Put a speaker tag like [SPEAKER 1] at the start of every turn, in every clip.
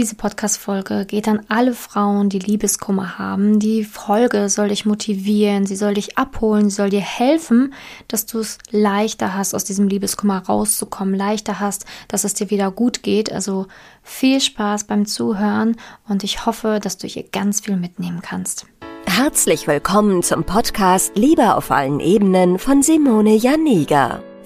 [SPEAKER 1] Diese Podcast-Folge geht an alle Frauen, die Liebeskummer haben. Die Folge soll dich motivieren, sie soll dich abholen, sie soll dir helfen, dass du es leichter hast, aus diesem Liebeskummer rauszukommen, leichter hast, dass es dir wieder gut geht. Also viel Spaß beim Zuhören und ich hoffe, dass du hier ganz viel mitnehmen kannst.
[SPEAKER 2] Herzlich willkommen zum Podcast Liebe auf allen Ebenen von Simone Janiga.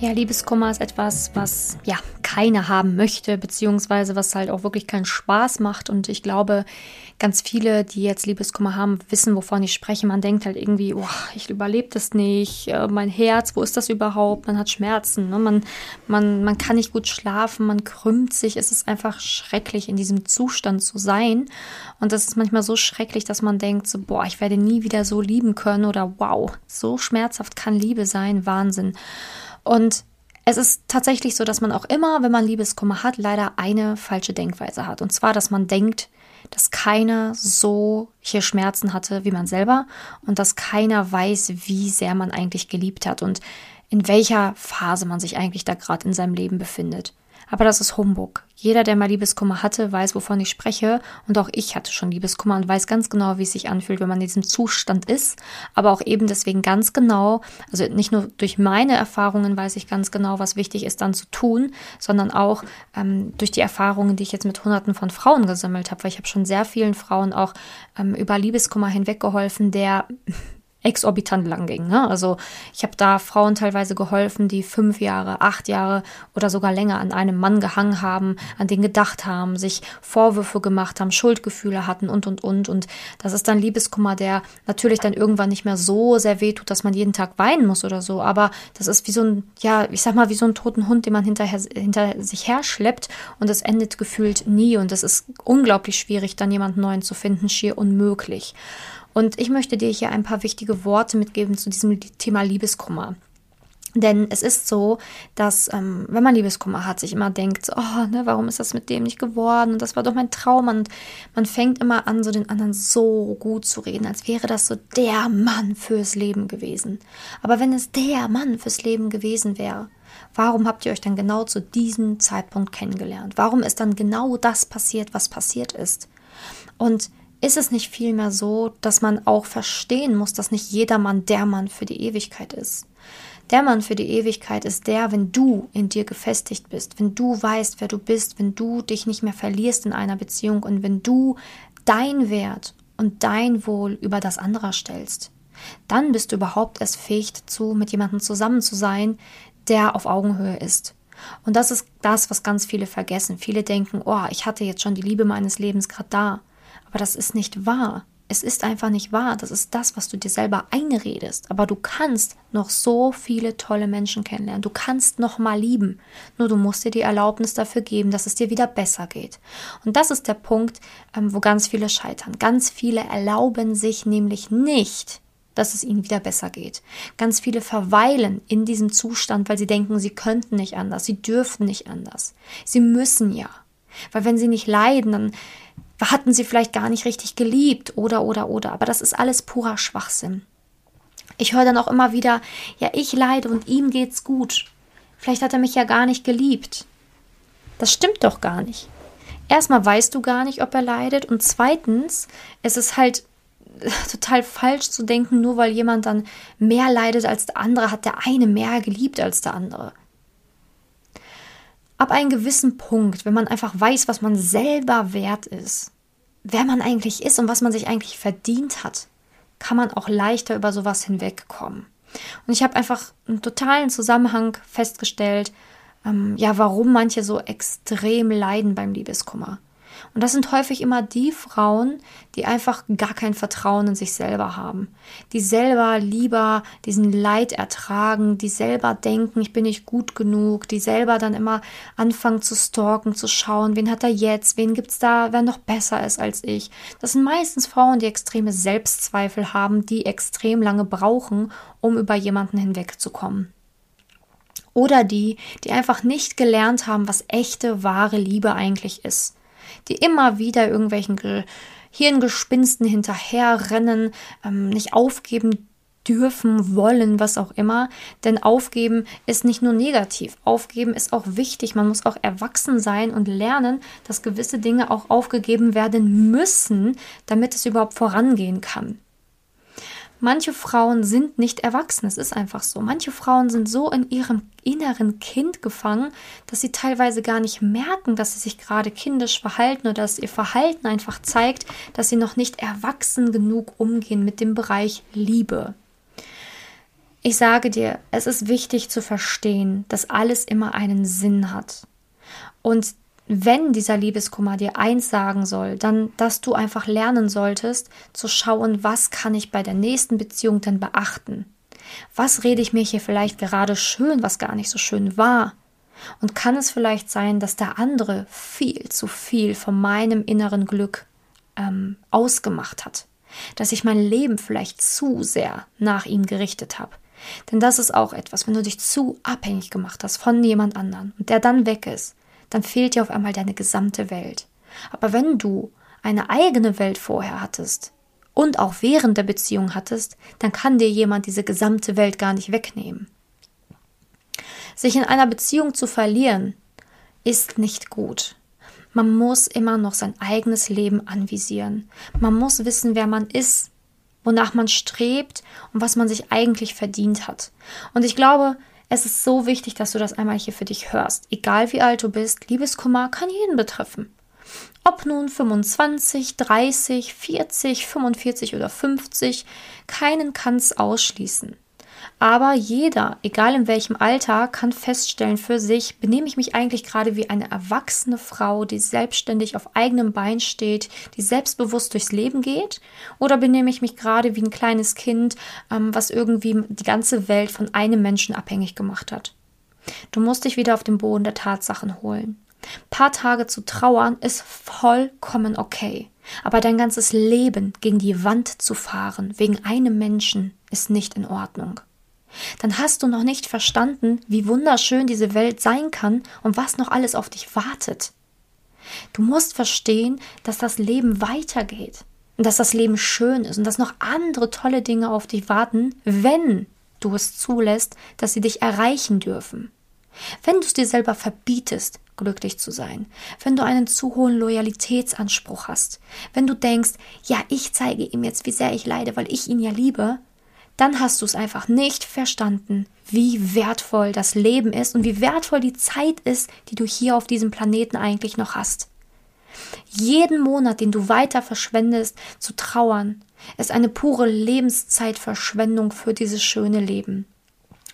[SPEAKER 1] Ja, Liebeskummer ist etwas, was ja keiner haben möchte, beziehungsweise was halt auch wirklich keinen Spaß macht. Und ich glaube, ganz viele, die jetzt Liebeskummer haben, wissen, wovon ich spreche. Man denkt halt irgendwie, oh, ich überlebe das nicht, äh, mein Herz, wo ist das überhaupt? Man hat Schmerzen, ne? man, man, man kann nicht gut schlafen, man krümmt sich. Es ist einfach schrecklich, in diesem Zustand zu sein. Und das ist manchmal so schrecklich, dass man denkt, so, boah, ich werde nie wieder so lieben können oder wow, so schmerzhaft kann Liebe sein, Wahnsinn. Und es ist tatsächlich so, dass man auch immer, wenn man Liebeskummer hat, leider eine falsche Denkweise hat. Und zwar, dass man denkt, dass keiner so hier Schmerzen hatte wie man selber und dass keiner weiß, wie sehr man eigentlich geliebt hat und in welcher Phase man sich eigentlich da gerade in seinem Leben befindet. Aber das ist Humbug. Jeder, der mal Liebeskummer hatte, weiß, wovon ich spreche. Und auch ich hatte schon Liebeskummer und weiß ganz genau, wie es sich anfühlt, wenn man in diesem Zustand ist. Aber auch eben deswegen ganz genau, also nicht nur durch meine Erfahrungen weiß ich ganz genau, was wichtig ist dann zu tun, sondern auch ähm, durch die Erfahrungen, die ich jetzt mit Hunderten von Frauen gesammelt habe. Weil ich habe schon sehr vielen Frauen auch ähm, über Liebeskummer hinweggeholfen, der exorbitant lang ging. Ne? Also ich habe da Frauen teilweise geholfen, die fünf Jahre, acht Jahre oder sogar länger an einem Mann gehangen haben, an den gedacht haben, sich Vorwürfe gemacht haben, Schuldgefühle hatten und und und. Und das ist dann Liebeskummer, der natürlich dann irgendwann nicht mehr so sehr wehtut, dass man jeden Tag weinen muss oder so. Aber das ist wie so ein, ja, ich sag mal, wie so ein toten Hund, den man hinterher, hinter sich her schleppt und es endet gefühlt nie. Und es ist unglaublich schwierig, dann jemanden neuen zu finden, schier unmöglich. Und ich möchte dir hier ein paar wichtige Worte mitgeben zu diesem Thema Liebeskummer. Denn es ist so, dass ähm, wenn man Liebeskummer hat, sich immer denkt, oh, ne, warum ist das mit dem nicht geworden? Und das war doch mein Traum. Und man fängt immer an, so den anderen so gut zu reden, als wäre das so der Mann fürs Leben gewesen. Aber wenn es der Mann fürs Leben gewesen wäre, warum habt ihr euch dann genau zu diesem Zeitpunkt kennengelernt? Warum ist dann genau das passiert, was passiert ist? Und ist es nicht vielmehr so, dass man auch verstehen muss, dass nicht jeder Mann der Mann für die Ewigkeit ist? Der Mann für die Ewigkeit ist der, wenn du in dir gefestigt bist, wenn du weißt, wer du bist, wenn du dich nicht mehr verlierst in einer Beziehung und wenn du dein Wert und dein Wohl über das anderer stellst. Dann bist du überhaupt erst fähig dazu, mit jemandem zusammen zu sein, der auf Augenhöhe ist. Und das ist das, was ganz viele vergessen. Viele denken, oh, ich hatte jetzt schon die Liebe meines Lebens gerade da. Aber das ist nicht wahr. Es ist einfach nicht wahr. Das ist das, was du dir selber einredest. Aber du kannst noch so viele tolle Menschen kennenlernen. Du kannst noch mal lieben. Nur du musst dir die Erlaubnis dafür geben, dass es dir wieder besser geht. Und das ist der Punkt, ähm, wo ganz viele scheitern. Ganz viele erlauben sich nämlich nicht, dass es ihnen wieder besser geht. Ganz viele verweilen in diesem Zustand, weil sie denken, sie könnten nicht anders, sie dürfen nicht anders. Sie müssen ja. Weil wenn sie nicht leiden, dann hatten sie vielleicht gar nicht richtig geliebt oder oder oder. Aber das ist alles purer Schwachsinn. Ich höre dann auch immer wieder, ja, ich leide und ihm geht's gut. Vielleicht hat er mich ja gar nicht geliebt. Das stimmt doch gar nicht. Erstmal weißt du gar nicht, ob er leidet und zweitens, es ist halt total falsch zu denken, nur weil jemand dann mehr leidet als der andere, hat der eine mehr geliebt als der andere ab einem gewissen Punkt, wenn man einfach weiß, was man selber wert ist, wer man eigentlich ist und was man sich eigentlich verdient hat, kann man auch leichter über sowas hinwegkommen. Und ich habe einfach einen totalen Zusammenhang festgestellt, ähm, ja, warum manche so extrem leiden beim Liebeskummer. Und das sind häufig immer die Frauen, die einfach gar kein Vertrauen in sich selber haben, die selber lieber diesen Leid ertragen, die selber denken, ich bin nicht gut genug, die selber dann immer anfangen zu stalken, zu schauen, wen hat er jetzt, wen gibt's da, wer noch besser ist als ich. Das sind meistens Frauen, die extreme Selbstzweifel haben, die extrem lange brauchen, um über jemanden hinwegzukommen. Oder die, die einfach nicht gelernt haben, was echte, wahre Liebe eigentlich ist. Die immer wieder irgendwelchen Ge Hirngespinsten hinterherrennen, ähm, nicht aufgeben dürfen, wollen, was auch immer. Denn aufgeben ist nicht nur negativ. Aufgeben ist auch wichtig. Man muss auch erwachsen sein und lernen, dass gewisse Dinge auch aufgegeben werden müssen, damit es überhaupt vorangehen kann. Manche Frauen sind nicht erwachsen, es ist einfach so. Manche Frauen sind so in ihrem inneren Kind gefangen, dass sie teilweise gar nicht merken, dass sie sich gerade kindisch verhalten oder dass ihr Verhalten einfach zeigt, dass sie noch nicht erwachsen genug umgehen mit dem Bereich Liebe. Ich sage dir, es ist wichtig zu verstehen, dass alles immer einen Sinn hat. Und wenn dieser Liebeskummer dir eins sagen soll, dann, dass du einfach lernen solltest, zu schauen, was kann ich bei der nächsten Beziehung denn beachten? Was rede ich mir hier vielleicht gerade schön, was gar nicht so schön war? Und kann es vielleicht sein, dass der andere viel zu viel von meinem inneren Glück ähm, ausgemacht hat? Dass ich mein Leben vielleicht zu sehr nach ihm gerichtet habe? Denn das ist auch etwas, wenn du dich zu abhängig gemacht hast von jemand anderen und der dann weg ist, dann fehlt dir auf einmal deine gesamte Welt. Aber wenn du eine eigene Welt vorher hattest und auch während der Beziehung hattest, dann kann dir jemand diese gesamte Welt gar nicht wegnehmen. Sich in einer Beziehung zu verlieren, ist nicht gut. Man muss immer noch sein eigenes Leben anvisieren. Man muss wissen, wer man ist, wonach man strebt und was man sich eigentlich verdient hat. Und ich glaube, es ist so wichtig, dass du das einmal hier für dich hörst. Egal wie alt du bist, Liebeskummer kann jeden betreffen. Ob nun 25, 30, 40, 45 oder 50, keinen kann es ausschließen. Aber jeder, egal in welchem Alter, kann feststellen für sich, benehme ich mich eigentlich gerade wie eine erwachsene Frau, die selbstständig auf eigenem Bein steht, die selbstbewusst durchs Leben geht? Oder benehme ich mich gerade wie ein kleines Kind, ähm, was irgendwie die ganze Welt von einem Menschen abhängig gemacht hat? Du musst dich wieder auf den Boden der Tatsachen holen. Ein paar Tage zu trauern ist vollkommen okay. Aber dein ganzes Leben gegen die Wand zu fahren, wegen einem Menschen, ist nicht in Ordnung dann hast du noch nicht verstanden, wie wunderschön diese Welt sein kann und was noch alles auf dich wartet. Du musst verstehen, dass das Leben weitergeht und dass das Leben schön ist und dass noch andere tolle Dinge auf dich warten, wenn du es zulässt, dass sie dich erreichen dürfen. Wenn du es dir selber verbietest, glücklich zu sein, wenn du einen zu hohen Loyalitätsanspruch hast, wenn du denkst, ja, ich zeige ihm jetzt, wie sehr ich leide, weil ich ihn ja liebe, dann hast du es einfach nicht verstanden, wie wertvoll das Leben ist und wie wertvoll die Zeit ist, die du hier auf diesem Planeten eigentlich noch hast. Jeden Monat, den du weiter verschwendest, zu trauern, ist eine pure Lebenszeitverschwendung für dieses schöne Leben.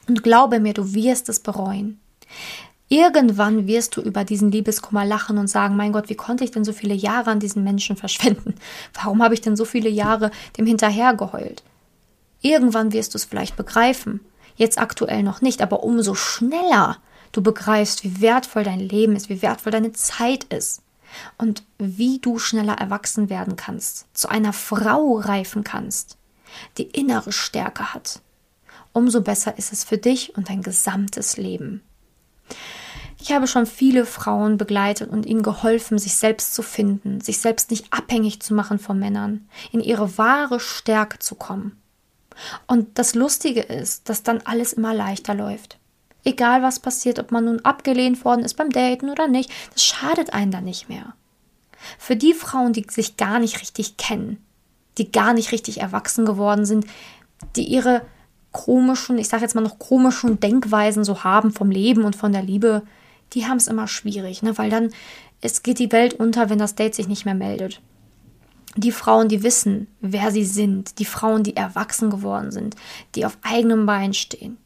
[SPEAKER 1] Und glaube mir, du wirst es bereuen. Irgendwann wirst du über diesen Liebeskummer lachen und sagen, mein Gott, wie konnte ich denn so viele Jahre an diesen Menschen verschwenden? Warum habe ich denn so viele Jahre dem hinterhergeheult? Irgendwann wirst du es vielleicht begreifen. Jetzt aktuell noch nicht, aber umso schneller du begreifst, wie wertvoll dein Leben ist, wie wertvoll deine Zeit ist und wie du schneller erwachsen werden kannst, zu einer Frau reifen kannst, die innere Stärke hat. Umso besser ist es für dich und dein gesamtes Leben. Ich habe schon viele Frauen begleitet und ihnen geholfen, sich selbst zu finden, sich selbst nicht abhängig zu machen von Männern, in ihre wahre Stärke zu kommen. Und das Lustige ist, dass dann alles immer leichter läuft. Egal was passiert, ob man nun abgelehnt worden ist beim Daten oder nicht, das schadet einen dann nicht mehr. Für die Frauen, die sich gar nicht richtig kennen, die gar nicht richtig erwachsen geworden sind, die ihre komischen, ich sage jetzt mal noch komischen Denkweisen so haben vom Leben und von der Liebe, die haben es immer schwierig, ne? weil dann es geht die Welt unter, wenn das Date sich nicht mehr meldet die Frauen, die wissen, wer sie sind, die Frauen, die erwachsen geworden sind, die auf eigenem Bein stehen,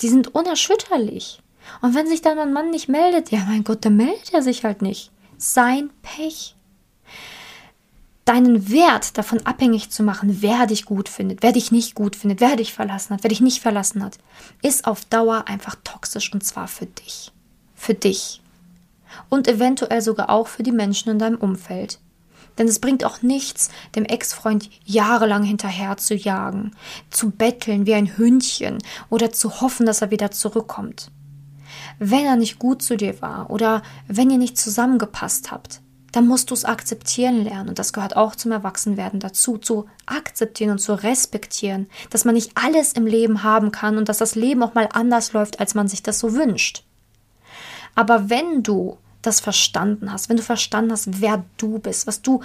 [SPEAKER 1] die sind unerschütterlich. Und wenn sich dann ein Mann nicht meldet, ja mein Gott, dann meldet er sich halt nicht. sein Pech. Deinen Wert davon abhängig zu machen, wer dich gut findet, wer dich nicht gut findet, wer dich verlassen hat, wer dich nicht verlassen hat, ist auf Dauer einfach toxisch und zwar für dich. Für dich. Und eventuell sogar auch für die Menschen in deinem Umfeld. Denn es bringt auch nichts, dem Ex-Freund jahrelang hinterher zu jagen, zu betteln wie ein Hündchen oder zu hoffen, dass er wieder zurückkommt. Wenn er nicht gut zu dir war oder wenn ihr nicht zusammengepasst habt, dann musst du es akzeptieren lernen. Und das gehört auch zum Erwachsenwerden dazu, zu akzeptieren und zu respektieren, dass man nicht alles im Leben haben kann und dass das Leben auch mal anders läuft, als man sich das so wünscht. Aber wenn du das verstanden hast, wenn du verstanden hast, wer du bist, was du,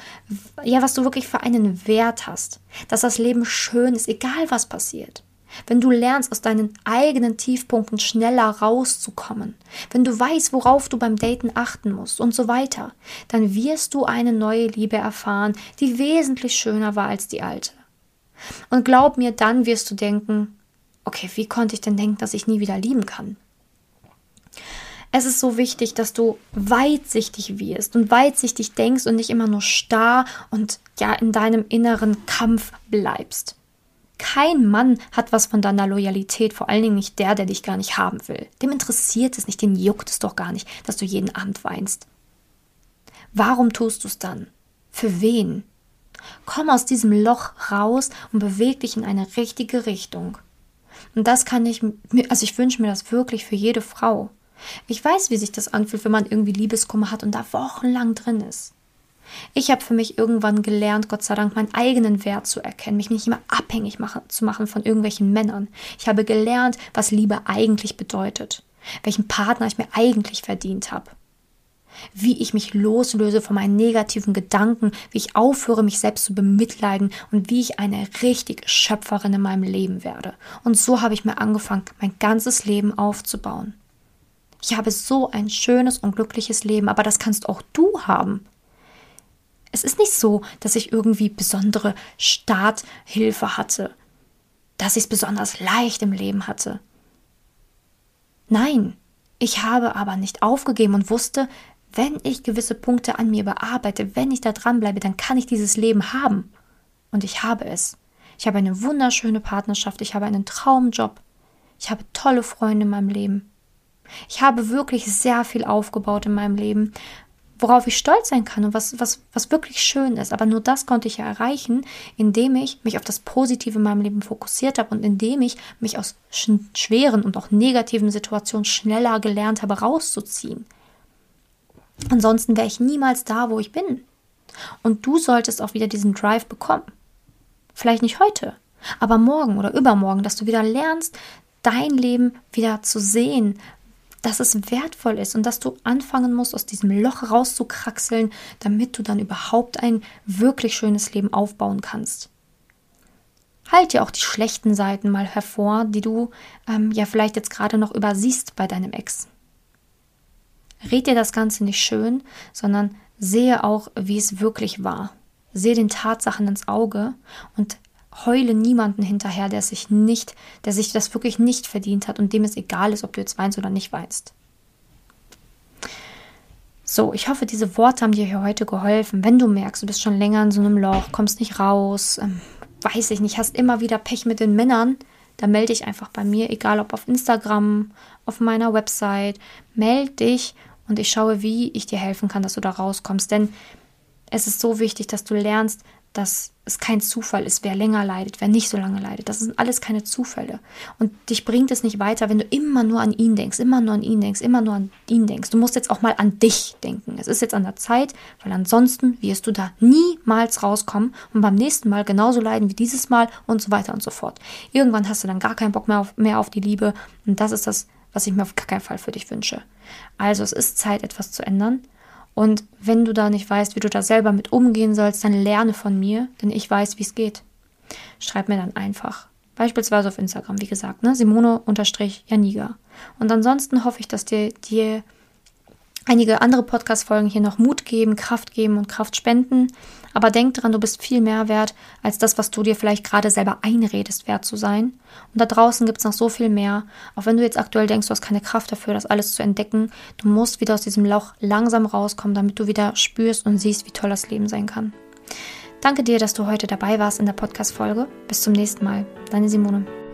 [SPEAKER 1] ja, was du wirklich für einen Wert hast, dass das Leben schön ist, egal was passiert. Wenn du lernst, aus deinen eigenen Tiefpunkten schneller rauszukommen, wenn du weißt, worauf du beim Daten achten musst und so weiter, dann wirst du eine neue Liebe erfahren, die wesentlich schöner war als die alte. Und glaub mir, dann wirst du denken, okay, wie konnte ich denn denken, dass ich nie wieder lieben kann? Es ist so wichtig, dass du weitsichtig wirst und weitsichtig denkst und nicht immer nur starr und ja in deinem inneren Kampf bleibst. Kein Mann hat was von deiner Loyalität, vor allen Dingen nicht der, der dich gar nicht haben will. Dem interessiert es nicht, den juckt es doch gar nicht, dass du jeden Abend weinst. Warum tust du es dann? Für wen? Komm aus diesem Loch raus und beweg dich in eine richtige Richtung. Und das kann ich, also ich wünsche mir das wirklich für jede Frau. Ich weiß, wie sich das anfühlt, wenn man irgendwie Liebeskummer hat und da wochenlang drin ist. Ich habe für mich irgendwann gelernt, Gott sei Dank, meinen eigenen Wert zu erkennen, mich nicht immer abhängig machen, zu machen von irgendwelchen Männern. Ich habe gelernt, was Liebe eigentlich bedeutet, welchen Partner ich mir eigentlich verdient habe, wie ich mich loslöse von meinen negativen Gedanken, wie ich aufhöre, mich selbst zu bemitleiden und wie ich eine richtig Schöpferin in meinem Leben werde. Und so habe ich mir angefangen, mein ganzes Leben aufzubauen. Ich habe so ein schönes und glückliches Leben, aber das kannst auch du haben. Es ist nicht so, dass ich irgendwie besondere Starthilfe hatte, dass ich es besonders leicht im Leben hatte. Nein, ich habe aber nicht aufgegeben und wusste, wenn ich gewisse Punkte an mir bearbeite, wenn ich da dranbleibe, dann kann ich dieses Leben haben. Und ich habe es. Ich habe eine wunderschöne Partnerschaft, ich habe einen Traumjob, ich habe tolle Freunde in meinem Leben. Ich habe wirklich sehr viel aufgebaut in meinem Leben, worauf ich stolz sein kann und was, was, was wirklich schön ist. Aber nur das konnte ich ja erreichen, indem ich mich auf das Positive in meinem Leben fokussiert habe und indem ich mich aus schweren und auch negativen Situationen schneller gelernt habe, rauszuziehen. Ansonsten wäre ich niemals da, wo ich bin. Und du solltest auch wieder diesen Drive bekommen. Vielleicht nicht heute, aber morgen oder übermorgen, dass du wieder lernst, dein Leben wieder zu sehen, dass es wertvoll ist und dass du anfangen musst, aus diesem Loch rauszukraxeln, damit du dann überhaupt ein wirklich schönes Leben aufbauen kannst. Halt dir auch die schlechten Seiten mal hervor, die du ähm, ja vielleicht jetzt gerade noch übersiehst bei deinem Ex. Red dir das Ganze nicht schön, sondern sehe auch, wie es wirklich war. Sehe den Tatsachen ins Auge und heule niemanden hinterher, der sich nicht, der sich das wirklich nicht verdient hat und dem es egal ist, ob du jetzt weinst oder nicht weinst. So, ich hoffe, diese Worte haben dir hier heute geholfen. Wenn du merkst, du bist schon länger in so einem Loch, kommst nicht raus, ähm, weiß ich nicht, hast immer wieder Pech mit den Männern, dann melde dich einfach bei mir, egal ob auf Instagram, auf meiner Website. Melde dich und ich schaue, wie ich dir helfen kann, dass du da rauskommst. Denn es ist so wichtig, dass du lernst, dass es kein Zufall ist, wer länger leidet, wer nicht so lange leidet. Das sind alles keine Zufälle. Und dich bringt es nicht weiter, wenn du immer nur an ihn denkst, immer nur an ihn denkst, immer nur an ihn denkst. Du musst jetzt auch mal an dich denken. Es ist jetzt an der Zeit, weil ansonsten wirst du da niemals rauskommen und beim nächsten Mal genauso leiden wie dieses Mal und so weiter und so fort. Irgendwann hast du dann gar keinen Bock mehr auf, mehr auf die Liebe und das ist das, was ich mir auf gar keinen Fall für dich wünsche. Also es ist Zeit, etwas zu ändern. Und wenn du da nicht weißt, wie du da selber mit umgehen sollst, dann lerne von mir, denn ich weiß, wie es geht. Schreib mir dann einfach. Beispielsweise auf Instagram, wie gesagt, ne? Simone-Janiga. Und ansonsten hoffe ich, dass dir, dir einige andere Podcast-Folgen hier noch Mut geben, Kraft geben und Kraft spenden. Aber denk dran, du bist viel mehr wert als das, was du dir vielleicht gerade selber einredest, wert zu sein. Und da draußen gibt es noch so viel mehr. Auch wenn du jetzt aktuell denkst, du hast keine Kraft dafür, das alles zu entdecken, du musst wieder aus diesem Loch langsam rauskommen, damit du wieder spürst und siehst, wie toll das Leben sein kann. Danke dir, dass du heute dabei warst in der Podcast-Folge. Bis zum nächsten Mal. Deine Simone.